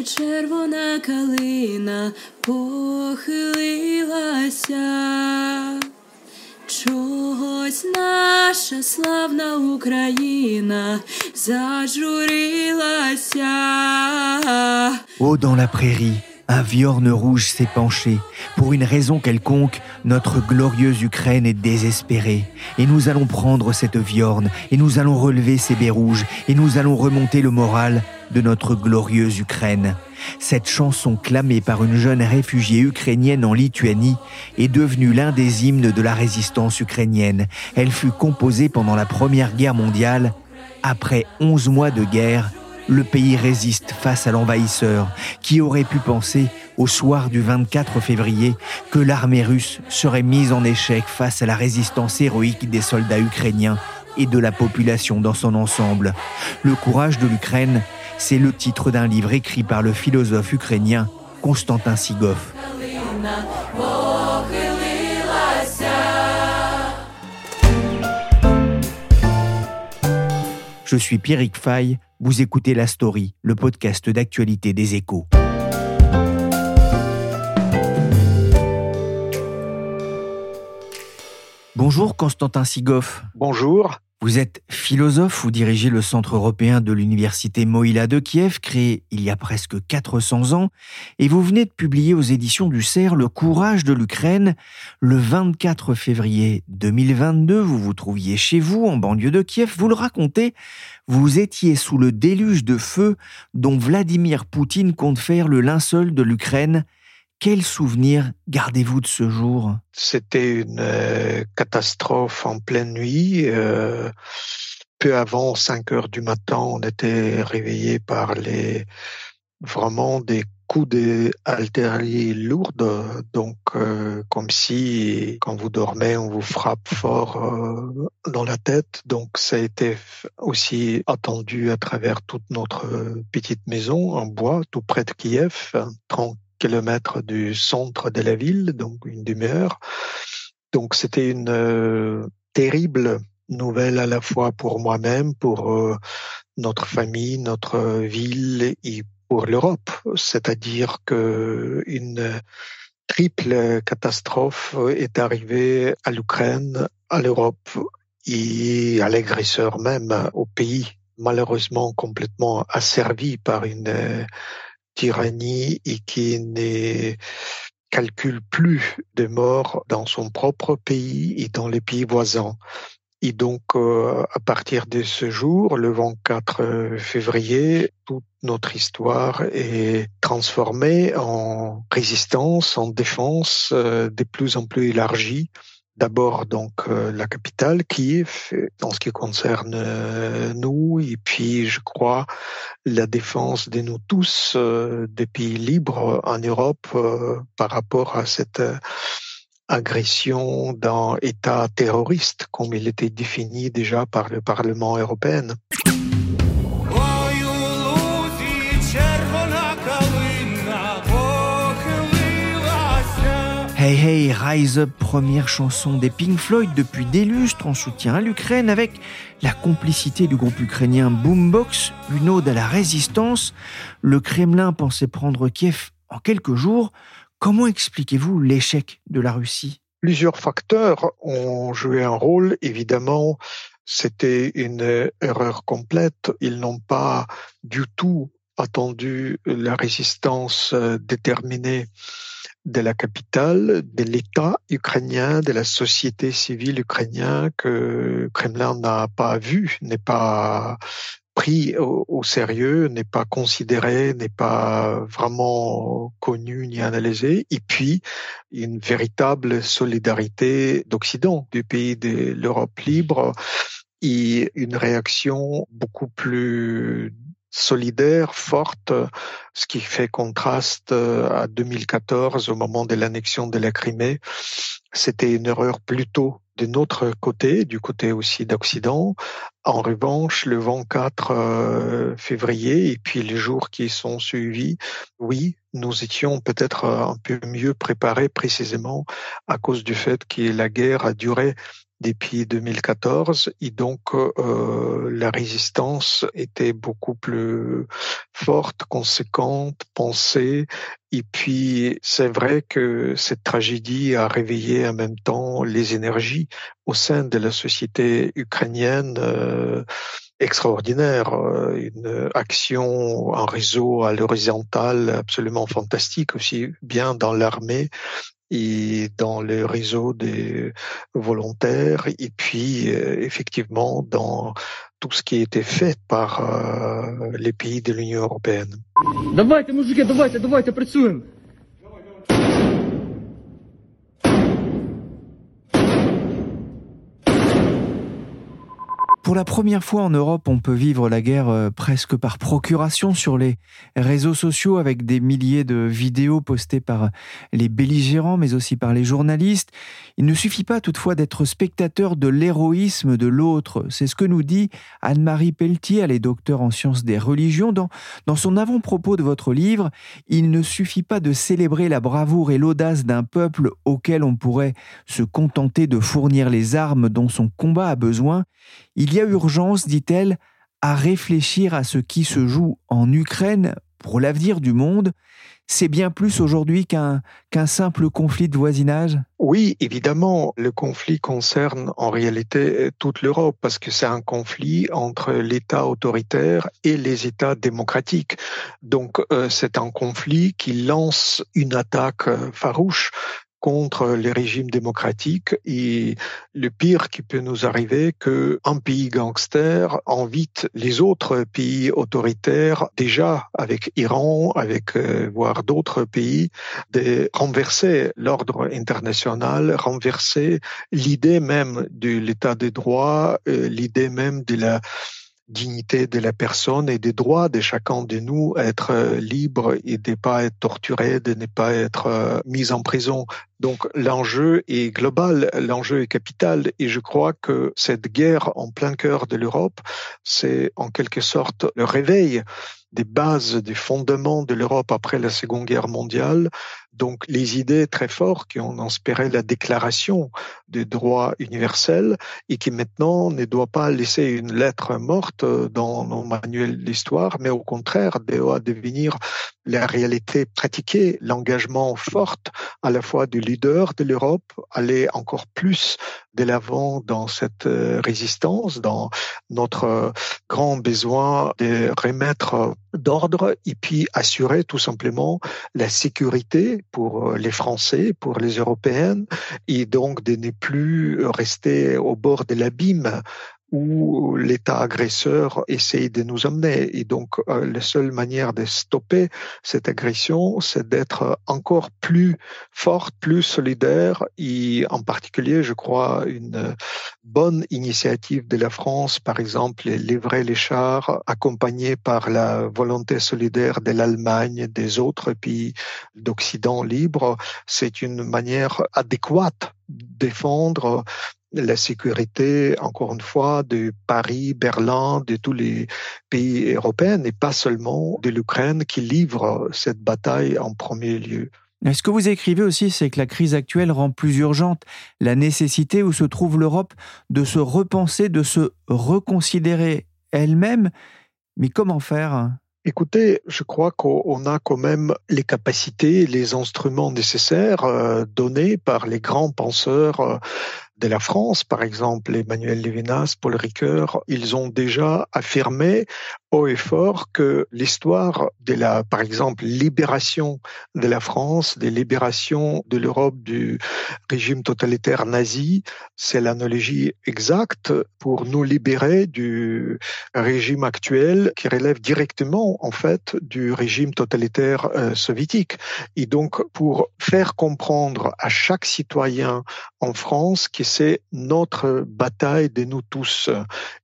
лузі червона калина похилилася, чогось наша славна Україна зажурилася. Haut dans la prairie, un viorne rouge s'est penché. Pour une raison quelconque, notre glorieuse Ukraine est désespérée. Et nous allons prendre cette viorne, et nous allons relever ces baies rouges, et nous allons remonter le moral de notre glorieuse Ukraine. Cette chanson clamée par une jeune réfugiée ukrainienne en Lituanie est devenue l'un des hymnes de la résistance ukrainienne. Elle fut composée pendant la Première Guerre mondiale. Après 11 mois de guerre, le pays résiste face à l'envahisseur. Qui aurait pu penser, au soir du 24 février, que l'armée russe serait mise en échec face à la résistance héroïque des soldats ukrainiens et de la population dans son ensemble Le courage de l'Ukraine, c'est le titre d'un livre écrit par le philosophe ukrainien Konstantin Sigov. Je suis Pierrick Fay, vous écoutez La Story, le podcast d'actualité des échos. Bonjour Constantin Sigoff. Bonjour. Vous êtes philosophe, vous dirigez le Centre européen de l'Université Moïla de Kiev, créé il y a presque 400 ans, et vous venez de publier aux éditions du CERF Le courage de l'Ukraine. Le 24 février 2022, vous vous trouviez chez vous, en banlieue de Kiev, vous le racontez, vous étiez sous le déluge de feu dont Vladimir Poutine compte faire le linceul de l'Ukraine. Quel souvenir gardez-vous de ce jour? C'était une euh, catastrophe en pleine nuit. euh, peu avant 5 heures du matin, on était réveillé par les vraiment des coups d'artillerie lourdes. Donc, euh, comme si quand vous dormez, on vous frappe fort dans la tête. Donc, ça a été aussi attendu à travers toute notre petite maison en bois, tout près de Kiev, 30 kilomètres du centre de la ville, donc une demi-heure. Donc c'était une euh, terrible nouvelle à la fois pour moi-même, pour euh, notre famille, notre ville et pour l'Europe. C'est-à-dire que une triple catastrophe est arrivée à l'Ukraine, à l'Europe et à l'agresseur même, au pays malheureusement complètement asservi par une euh, tyrannie et qui ne calcule plus de morts dans son propre pays et dans les pays voisins. Et donc, euh, à partir de ce jour, le 24 février, toute notre histoire est transformée en résistance, en défense euh, de plus en plus élargie. D'abord donc euh, la capitale Kiev en ce qui concerne euh, nous et puis je crois la défense de nous tous euh, des pays libres en Europe par rapport à cette agression d'un État terroriste comme il était défini déjà par le Parlement européen. Hey Hey Rise Up, première chanson des Pink Floyd depuis des lustres en soutien à l'Ukraine avec la complicité du groupe ukrainien Boombox, une ode à la résistance. Le Kremlin pensait prendre Kiev en quelques jours. Comment expliquez-vous l'échec de la Russie? Plusieurs facteurs ont joué un rôle. Évidemment, c'était une erreur complète. Ils n'ont pas du tout attendu la résistance déterminée de la capitale, de l'État ukrainien, de la société civile ukrainienne que Kremlin n'a pas vu, n'est pas pris au, au sérieux, n'est pas considéré, n'est pas vraiment connu ni analysé. Et puis, une véritable solidarité d'Occident, du pays de l'Europe libre, et une réaction beaucoup plus solidaire, forte, ce qui fait contraste à 2014 au moment de l'annexion de la Crimée. C'était une erreur plutôt de notre côté, du côté aussi d'Occident. En revanche, le 24 euh, février et puis les jours qui sont suivis, oui, nous étions peut-être un peu mieux préparés précisément à cause du fait que la guerre a duré depuis 2014 et donc euh, la résistance était beaucoup plus forte, conséquente, pensée. Et puis c'est vrai que cette tragédie a réveillé en même temps les énergies au sein de la société ukrainienne. Euh, extraordinaire, euh, une action en réseau à l'horizontale absolument fantastique aussi bien dans l'armée et dans le réseau des volontaires et puis euh, effectivement dans tout ce qui a été fait par euh, les pays de l'Union européenne. Pour la première fois en Europe, on peut vivre la guerre euh, presque par procuration sur les réseaux sociaux avec des milliers de vidéos postées par les belligérants mais aussi par les journalistes. Il ne suffit pas toutefois d'être spectateur de l'héroïsme de l'autre. C'est ce que nous dit Anne-Marie Pelletier, elle est docteur en sciences des religions. Dans, dans son avant-propos de votre livre, il ne suffit pas de célébrer la bravoure et l'audace d'un peuple auquel on pourrait se contenter de fournir les armes dont son combat a besoin. Il y a urgence, dit-elle, à réfléchir à ce qui se joue en Ukraine pour l'avenir du monde. C'est bien plus aujourd'hui qu'un simple conflit de voisinage? Oui, évidemment, le conflit concerne en réalité toute l'Europe parce que c'est un conflit entre l'État autoritaire et les États démocratiques. Donc euh, c'est un conflit qui lance une attaque euh, farouche contre les régimes démocratiques et le pire qui peut nous arriver que un pays gangster invite les autres pays autoritaires déjà avec Iran, avec euh, voire d'autres pays de renverser l'ordre international, renverser l'idée même de l'état des droits, euh, l'idée même de la dignité de la personne et des droits de chacun de nous être euh, libre et de ne pas être torturé, de ne pas être euh, mis en prison. Donc l'enjeu est global, l'enjeu est capital et je crois que cette guerre en plein cœur de l'Europe, c'est en quelque sorte le réveil des bases, des fondements de l'Europe après la Seconde Guerre mondiale. Donc les idées très fortes qui ont inspiré la déclaration des droits universels et qui maintenant ne doit pas laisser une lettre morte dans nos manuels d'histoire, mais au contraire doit devenir la réalité pratiquée, l'engagement fort à la fois du leader de l'Europe, aller encore plus de l'avant dans cette euh, résistance, dans notre euh, grand besoin de remettre d'ordre et puis assurer tout simplement la sécurité pour euh, les Français, pour les Européennes et donc de ne plus rester au bord de l'abîme où l'État agresseur essaye de nous emmener. Et donc, euh, la seule manière de stopper cette agression, c'est d'être encore plus forte, plus solidaire. Et en particulier, je crois, une bonne initiative de la France, par exemple, livrer les chars, accompagnés par la volonté solidaire de l'Allemagne, des autres pays d'Occident libre, c'est une manière adéquate défendre la sécurité, encore une fois, de Paris, Berlin, de tous les pays européens, et pas seulement de l'Ukraine qui livre cette bataille en premier lieu. Ce que vous écrivez aussi, c'est que la crise actuelle rend plus urgente la nécessité où se trouve l'Europe de se repenser, de se reconsidérer elle-même. Mais comment faire? Écoutez, je crois qu'on a quand même les capacités, les instruments nécessaires euh, donnés par les grands penseurs euh, de la France, par exemple Emmanuel Lévinas, Paul Ricoeur, ils ont déjà affirmé haut et fort que l'histoire de la, par exemple, libération de la France, des libérations de l'Europe du régime totalitaire nazi, c'est l'analogie exacte pour nous libérer du régime actuel qui relève directement, en fait, du régime totalitaire euh, soviétique. Et donc, pour faire comprendre à chaque citoyen en France que c'est notre bataille de nous tous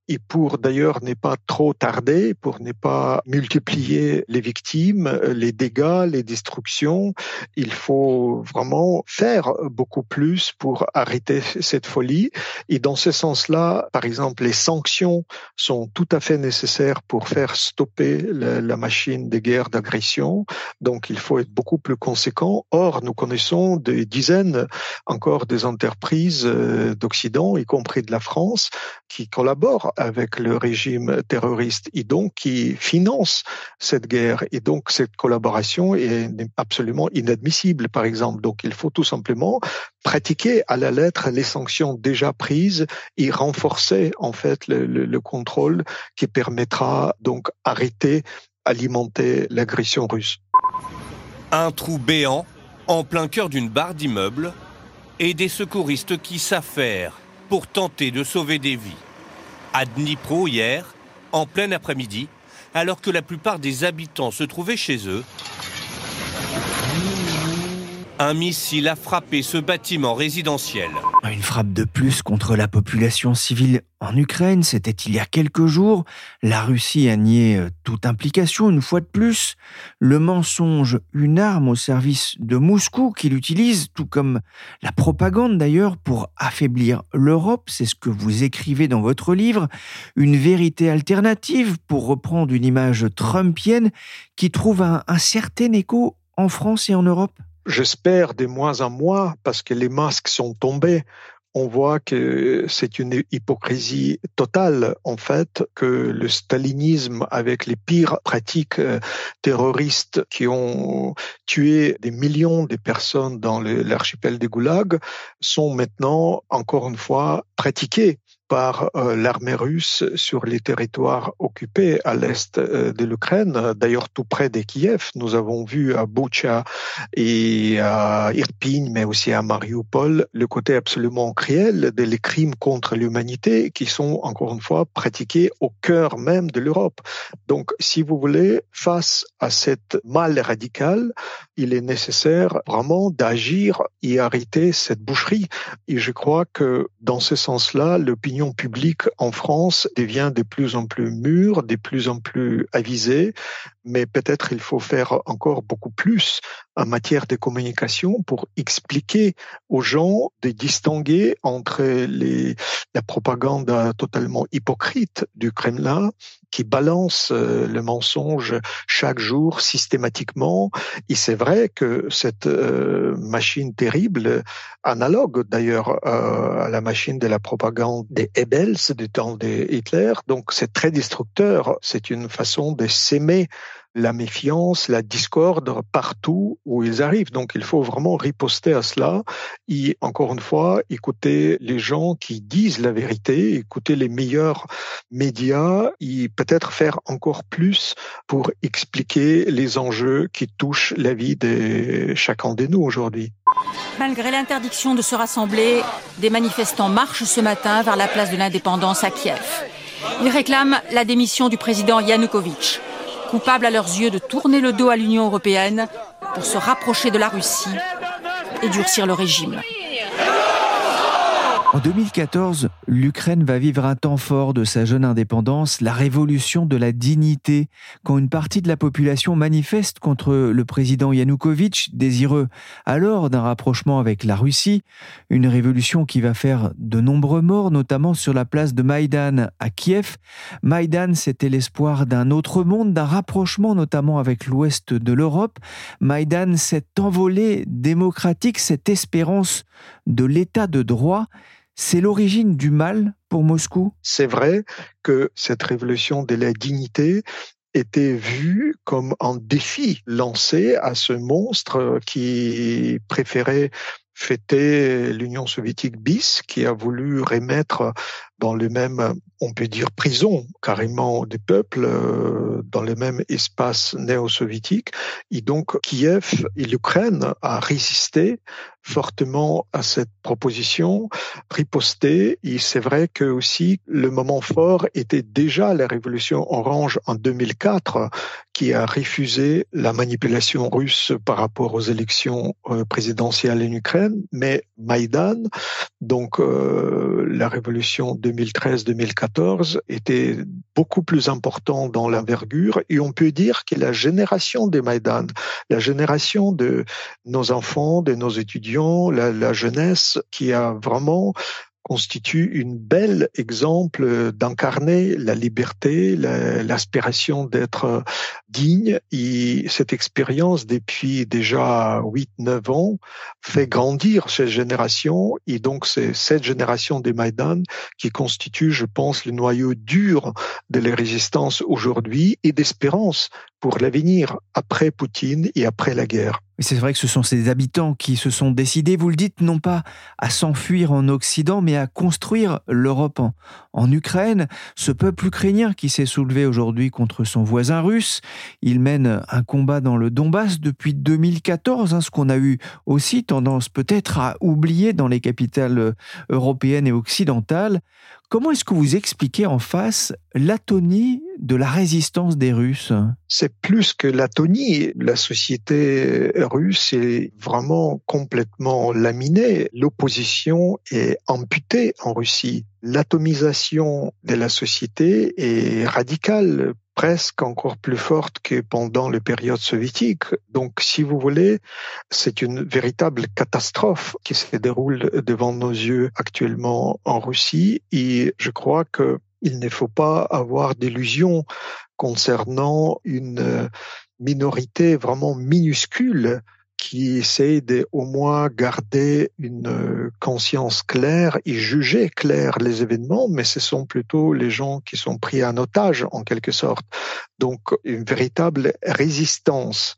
et pour d'ailleurs ne pas trop tarder, pour ne pas multiplier les victimes, les dégâts, les destructions, il faut vraiment faire beaucoup plus pour arrêter cette folie. Et dans ce sens-là, par exemple, les sanctions sont tout à fait nécessaires pour faire stopper la, machine de guerre d'agression. Donc il faut être beaucoup plus conséquent. Or, nous connaissons des dizaines encore des entreprises euh, d'Occident, y compris de la France, qui collaborent avec le régime terroriste et qui financent cette guerre. Et donc cette collaboration est absolument inadmissible, par exemple. Donc il faut tout simplement pratiquer à la lettre les sanctions déjà prises et renforcer en fait le, le, le contrôle qui permettra donc arrêter, alimenter l'agression russe. Un trou béant en plein cœur d'une barre d'immeubles et des secouristes qui s'affairent pour tenter de sauver des vies. À Dnipro hier, en plein après-midi, alors que la plupart des habitants se trouvaient chez eux, un missile a frappé ce bâtiment résidentiel. Une frappe de plus contre la population civile en Ukraine, c'était il y a quelques jours. La Russie a nié euh, toute implication une fois de plus. Le mensonge, une arme au service de Moscou qu'il utilise, tout comme la propagande d'ailleurs, pour affaiblir l'Europe, c'est ce que vous écrivez dans votre livre. Une vérité alternative, pour reprendre une image trumpienne, qui trouve un, un certain écho en France et en Europe J'espère de moins en moins parce que les masques sont tombés. On voit que c'est une hypocrisie totale, en fait, que le stalinisme, avec les pires pratiques euh, terroristes qui ont tué des millions de personnes dans l'archipel des Goulag, sont maintenant, encore une fois, pratiquées par euh, l'armée russe sur les territoires occupés à l'est euh, de l'Ukraine, d'ailleurs tout près de Kiev. Nous avons vu à Bucha et à Irpin, mais aussi à Mariupol, le côté absolument cruel des crimes contre l'humanité qui sont encore une fois pratiqués au cœur même de l'Europe. Donc, si vous voulez, face à cette mal radicale, il est nécessaire vraiment d'agir et arrêter cette boucherie. Et je crois que dans ce sens-là, l'opinion publique en France devient de plus en plus mûr, de plus en plus avisé, mais peut-être il faut faire encore beaucoup plus en matière de communication pour expliquer aux gens de distinguer entre les, la propagande totalement hypocrite du Kremlin qui balance euh, le mensonge chaque jour systématiquement. Et c'est vrai que cette euh, machine terrible, analogue d'ailleurs euh, à la machine de la propagande des Ebels du temps de Hitler, donc c'est très destructeur. C'est une façon de s'aimer la méfiance, la discorde partout où ils arrivent. Donc il faut vraiment riposter à cela et encore une fois écouter les gens qui disent la vérité, écouter les meilleurs médias et peut-être faire encore plus pour expliquer les enjeux qui touchent la vie de chacun de nous aujourd'hui. Malgré l'interdiction de se rassembler, des manifestants marchent ce matin vers la place de l'indépendance à Kiev. Ils réclament la démission du président Yanukovych coupables à leurs yeux de tourner le dos à l'Union européenne pour se rapprocher de la Russie et durcir le régime. En 2014, l'Ukraine va vivre un temps fort de sa jeune indépendance, la révolution de la dignité, quand une partie de la population manifeste contre le président Yanukovych, désireux alors d'un rapprochement avec la Russie, une révolution qui va faire de nombreux morts, notamment sur la place de Maïdan à Kiev. Maïdan, c'était l'espoir d'un autre monde, d'un rapprochement notamment avec l'ouest de l'Europe. Maïdan, cette envolée démocratique, cette espérance de l'état de droit, c'est l'origine du mal pour Moscou? C'est vrai que cette révolution de la dignité était vue comme un défi lancé à ce monstre qui préférait fêter l'Union soviétique bis, qui a voulu remettre dans le même, on peut dire, prison carrément des peuples, euh, dans le même espace néo-soviétique. Et donc, Kiev et l'Ukraine a résisté fortement à cette proposition, riposté. Et c'est vrai que aussi le moment fort était déjà la révolution orange en 2004, qui a refusé la manipulation russe par rapport aux élections euh, présidentielles en Ukraine. Mais Maïdan, donc euh, la révolution 2013-2014, était beaucoup plus important dans l'envergure. Et on peut dire que la génération des Maïdan, la génération de nos enfants, de nos étudiants, la, la jeunesse qui a vraiment constitue une belle exemple d'incarner la liberté, l'aspiration d'être digne. Et cette expérience, depuis déjà 8-9 ans, fait grandir cette génération. Et donc, c'est cette génération des Maïdan qui constitue, je pense, le noyau dur de la résistance aujourd'hui et d'espérance pour l'avenir après Poutine et après la guerre. C'est vrai que ce sont ces habitants qui se sont décidés, vous le dites, non pas à s'enfuir en Occident, mais à construire l'Europe en, Ukraine. Ce peuple ukrainien qui s'est soulevé aujourd'hui contre son voisin russe, il mène un combat dans le Donbass depuis 2014, hein, ce qu'on a eu aussi tendance peut-être à oublier dans les capitales européennes et occidentales. Comment est-ce que vous expliquez en face l'atonie de la résistance des Russes C'est plus que l'atonie. La société russe est vraiment complètement laminée. L'opposition est amputée en Russie. L'atomisation de la société est radicale presque encore plus forte que pendant les périodes soviétiques. Donc, si vous voulez, c'est une véritable catastrophe qui se déroule devant nos yeux actuellement en Russie. Et je crois que il ne faut pas avoir d'illusions concernant une minorité vraiment minuscule qui essaie de au moins garder une euh, conscience claire et juger clair les événements, mais ce sont plutôt les gens qui sont pris en otage en quelque sorte. Donc une véritable résistance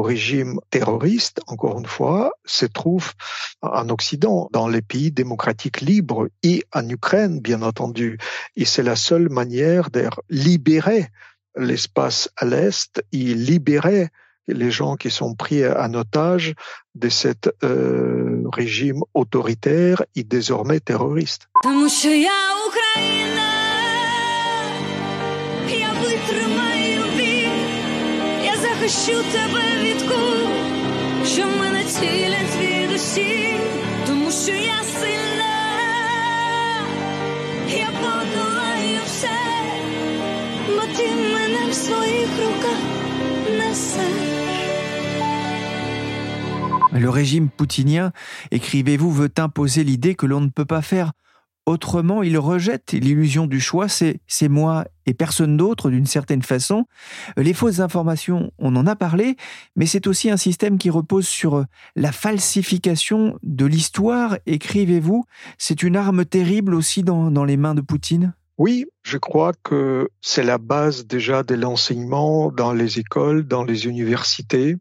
au régime terroriste, encore une fois, se trouve en Occident, dans les pays démocratiques libres et en Ukraine, bien entendu. Et c'est la seule manière de libérer l'espace à l'Est et libérer les gens qui sont pris en otage de cet euh, régime autoritaire et désormais terroriste. Le régime poutinien, écrivez-vous, veut imposer l'idée que l'on ne peut pas faire autrement. Il rejette l'illusion du choix, c'est moi et personne d'autre d'une certaine façon. Les fausses informations, on en a parlé, mais c'est aussi un système qui repose sur la falsification de l'histoire, écrivez-vous. C'est une arme terrible aussi dans, dans les mains de Poutine oui, je crois que c'est la base déjà de l'enseignement dans les écoles, dans les universités,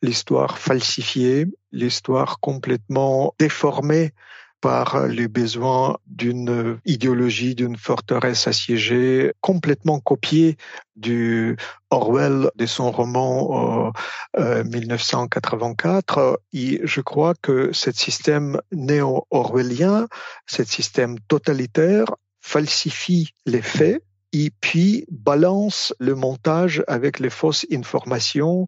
l'histoire falsifiée, l'histoire complètement déformée par les besoins d'une idéologie, d'une forteresse assiégée, complètement copiée du Orwell de son roman euh, 1984. Euh, Et je crois que ce système néo-orwellien, ce système totalitaire, falsifie les faits et puis balance le montage avec les fausses informations.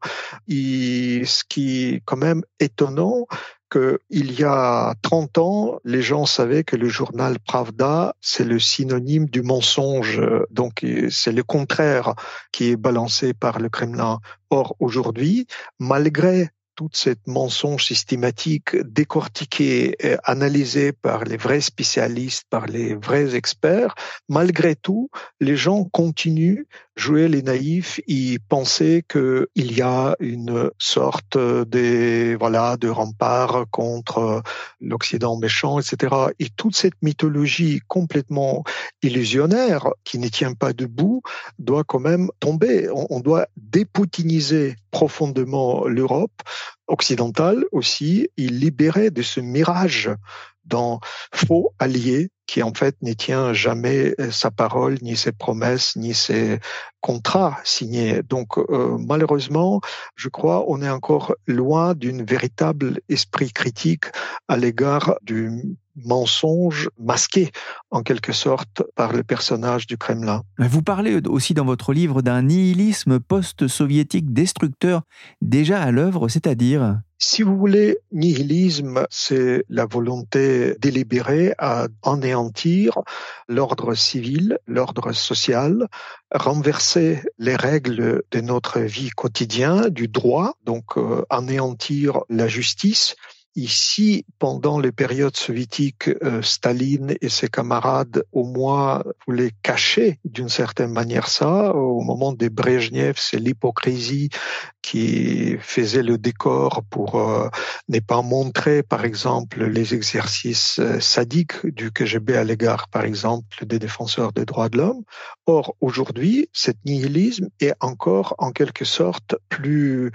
Et ce qui est quand même étonnant, qu'il y a 30 ans, les gens savaient que le journal Pravda, c'est le synonyme du mensonge. Donc, c'est le contraire qui est balancé par le Kremlin. Or, aujourd'hui, malgré toute cette mensonge systématique décortiquée, et analysée par les vrais spécialistes, par les vrais experts, malgré tout, les gens continuent jouer les naïfs et penser qu'il y a une sorte de voilà de rempart contre l'Occident méchant, etc. Et toute cette mythologie complètement illusionnaire qui ne tient pas debout doit quand même tomber. On, doit dépoutiniser profondément l'Europe occidentale aussi et libérer de ce mirage d'un faux allié qui en fait ne tient jamais euh, sa parole, ni ses promesses, ni ses contrats signés. Donc euh, malheureusement, je crois, on est encore loin d'une véritable esprit critique à l'égard du mensonge masqué en quelque sorte par le personnage du Kremlin. Vous parlez aussi dans votre livre d'un nihilisme post-soviétique destructeur déjà à l'œuvre, c'est-à-dire si vous voulez, nihilisme, c'est la volonté délibérée à anéantir l'ordre civil, l'ordre social, renverser les règles de notre vie quotidienne, du droit, donc euh, anéantir la justice, Ici, pendant les périodes soviétiques, euh, Staline et ses camarades, au moins, voulaient cacher d'une certaine manière ça. Au moment des Brezhnev, c'est l'hypocrisie qui faisait le décor pour euh, ne pas montrer, par exemple, les exercices euh, sadiques du KGB à l'égard, par exemple, des défenseurs des droits de l'homme. Or, aujourd'hui, cet nihilisme est encore, en quelque sorte, plus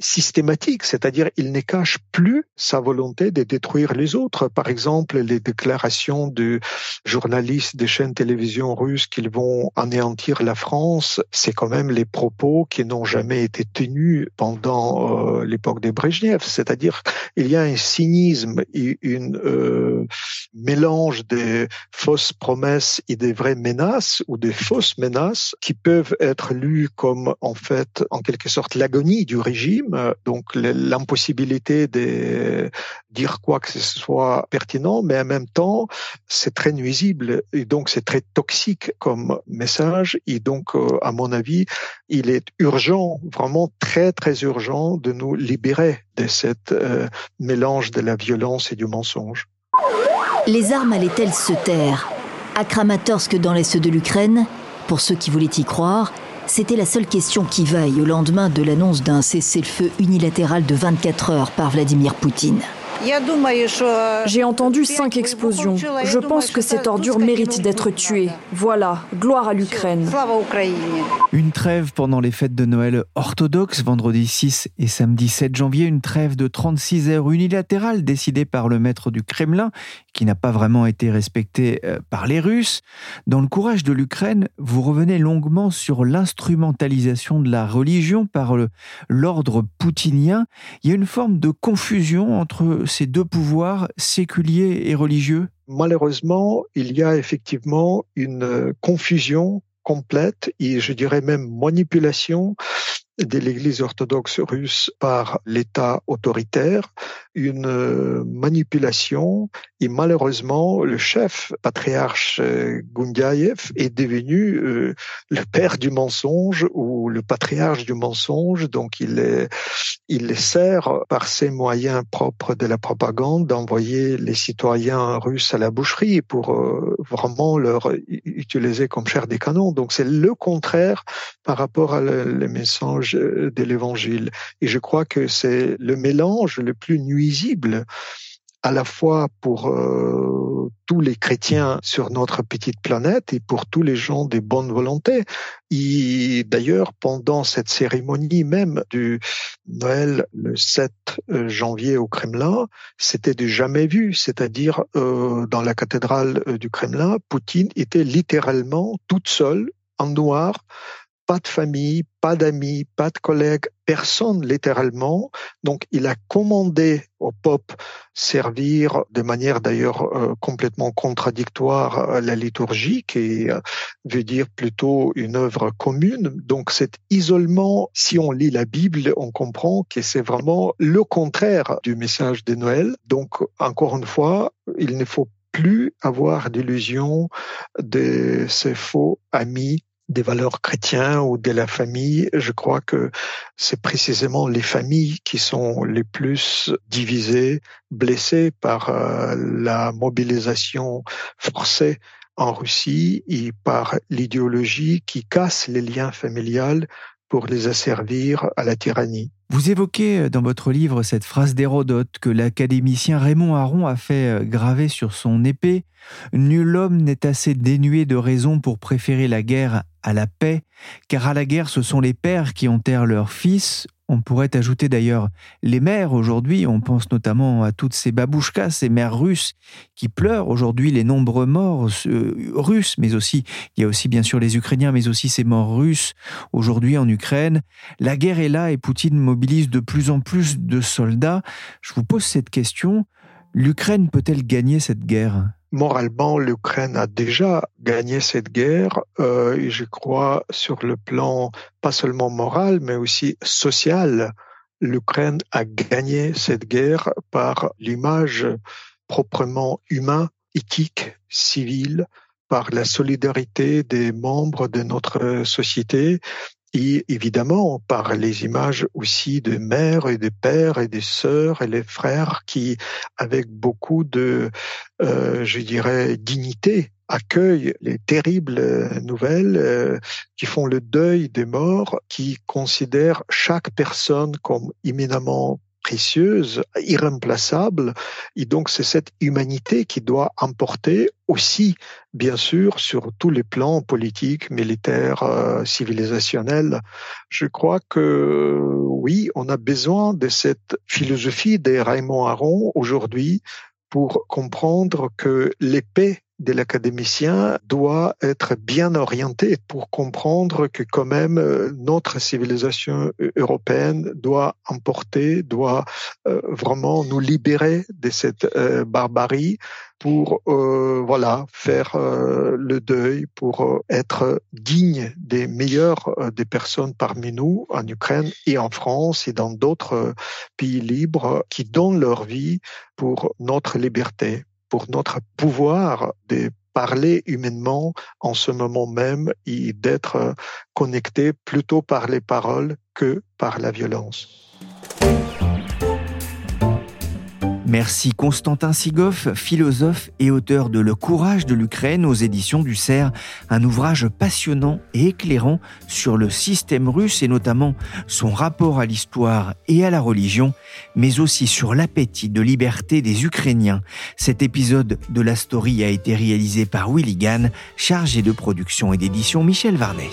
systématique, c'est-à-dire il ne cache plus sa de détruire les autres. Par exemple, les déclarations de journalistes des chaînes télévision russes qu'ils vont anéantir la France, c'est quand même les propos qui n'ont jamais été tenus pendant euh, l'époque des Brezhnev. C'est-à-dire il y a un cynisme et une euh, mélange des fausses promesses et des vraies menaces ou des fausses menaces qui peuvent être lues comme en fait en quelque sorte l'agonie du régime donc l'impossibilité de dire quoi que ce soit pertinent, mais en même temps, c'est très nuisible et donc c'est très toxique comme message. Et donc, euh, à mon avis, il est urgent, vraiment très très urgent, de nous libérer de cette euh, mélange de la violence et du mensonge. Les armes allaient-elles se taire? À Kramatorsk, dans l'est de l'Ukraine, pour ceux qui voulaient y croire, c'était la seule question qui vaille au lendemain de l'annonce d'un cessez-le-feu unilatéral de 24 heures par Vladimir Poutine. J'ai entendu cinq explosions. Je pense que cette ordure mérite d'être tuée. Voilà, gloire à l'Ukraine. Une trêve pendant les fêtes de Noël orthodoxes, vendredi 6 et samedi 7 janvier, une trêve de 36 heures unilatérale décidée par le maître du Kremlin, qui n'a pas vraiment été respectée euh, par les Russes. Dans le courage de l'Ukraine, vous revenez longuement sur l'instrumentalisation de la religion par l'ordre poutinien. Il y a une forme de confusion entre ces deux pouvoirs séculiers et religieux? Malheureusement, il y a effectivement une confusion complète et je dirais même manipulation de l'Église orthodoxe russe par l'État autoritaire, une euh, manipulation et malheureusement le chef patriarche euh, Gundyaev est devenu euh, le père du mensonge ou le patriarche du mensonge, donc il est, il sert par ses moyens propres de la propagande d'envoyer les citoyens russes à la boucherie pour vraiment leur utiliser comme chair des canons. Donc c'est le contraire par rapport à les messages de l'évangile. Et je crois que c'est le mélange le plus nuisible à la fois pour euh, tous les chrétiens sur notre petite planète et pour tous les gens de bonne volonté. Et d'ailleurs, pendant cette cérémonie même du Noël le 7 euh, janvier au Kremlin, c'était du jamais vu. C'est-à-dire, euh, dans la cathédrale du Kremlin, Poutine était littéralement toute seule, en noir, pas de famille, pas d'amis, pas de collègues, personne littéralement. Donc il a commandé au pop servir de manière d'ailleurs euh, complètement contradictoire à la liturgie, qui euh, veut dire plutôt une œuvre commune. Donc cet isolement, si on lit la Bible, on comprend que c'est vraiment le contraire du message de Noël. Donc encore une fois, il ne faut plus avoir d'illusion de ces faux amis des valeurs chrétiennes ou de la famille, je crois que c'est précisément les familles qui sont les plus divisées, blessées par euh, la mobilisation forcée en Russie et par l'idéologie qui casse les liens familiales pour les asservir à la tyrannie. Vous évoquez euh, dans votre livre cette phrase d'Hérodote que l'académicien Raymond Aron a fait euh, graver sur son épée Nul homme n'est assez dénué de raison pour préférer la guerre à la paix, car à la guerre ce sont les pères qui enterrent leurs fils, On pourrait ajouter d'ailleurs les mères aujourd'hui, on pense notamment à toutes ces babouchkas, ces mères russes qui pleurent aujourd'hui les nombreux morts euh, russes, mais aussi, il y a aussi bien sûr les Ukrainiens, mais aussi ces morts russes aujourd'hui en Ukraine. La guerre est là et Poutine mobilise de plus en plus de soldats. Je vous pose cette question, l'Ukraine peut-elle gagner cette guerre? Moralement, l'Ukraine a déjà gagné cette guerre, euh, et je crois sur le plan pas seulement moral, mais aussi social. L'Ukraine a gagné cette guerre par l'image proprement humaine, éthique, civile, par la solidarité des membres de notre société et évidemment par les images aussi de mères et de pères et des sœurs et les frères qui, avec beaucoup de, euh, je dirais, dignité, accueillent les terribles nouvelles, euh, qui font le deuil des morts, qui considèrent chaque personne comme éminemment précieuse, irremplaçable. Et donc, c'est cette humanité qui doit importer aussi, bien sûr, sur tous les plans politiques, militaires, euh, civilisationnels. Je crois que oui, on a besoin de cette philosophie des Raymond Aron aujourd'hui pour comprendre que l'épée de l'académicien doit être bien orienté pour comprendre que quand même euh, notre civilisation européenne doit emporter, doit euh, vraiment nous libérer de cette euh, barbarie pour voilà faire le deuil, pour être digne des meilleurs des personnes parmi nous en Ukraine et en France et dans d'autres pays libres qui donnent leur vie pour notre liberté pour notre pouvoir de parler humainement en ce moment même et d'être connecté plutôt par les paroles que par la violence. Merci Constantin Sigoff, philosophe et auteur de Le courage de l'Ukraine aux éditions du CERF, un ouvrage passionnant et éclairant sur le système russe et notamment son rapport à l'histoire et à la religion, mais aussi sur l'appétit de liberté des Ukrainiens. Cet épisode de la story a été réalisé par Willy Gann, chargé de production et d'édition Michel Varnet.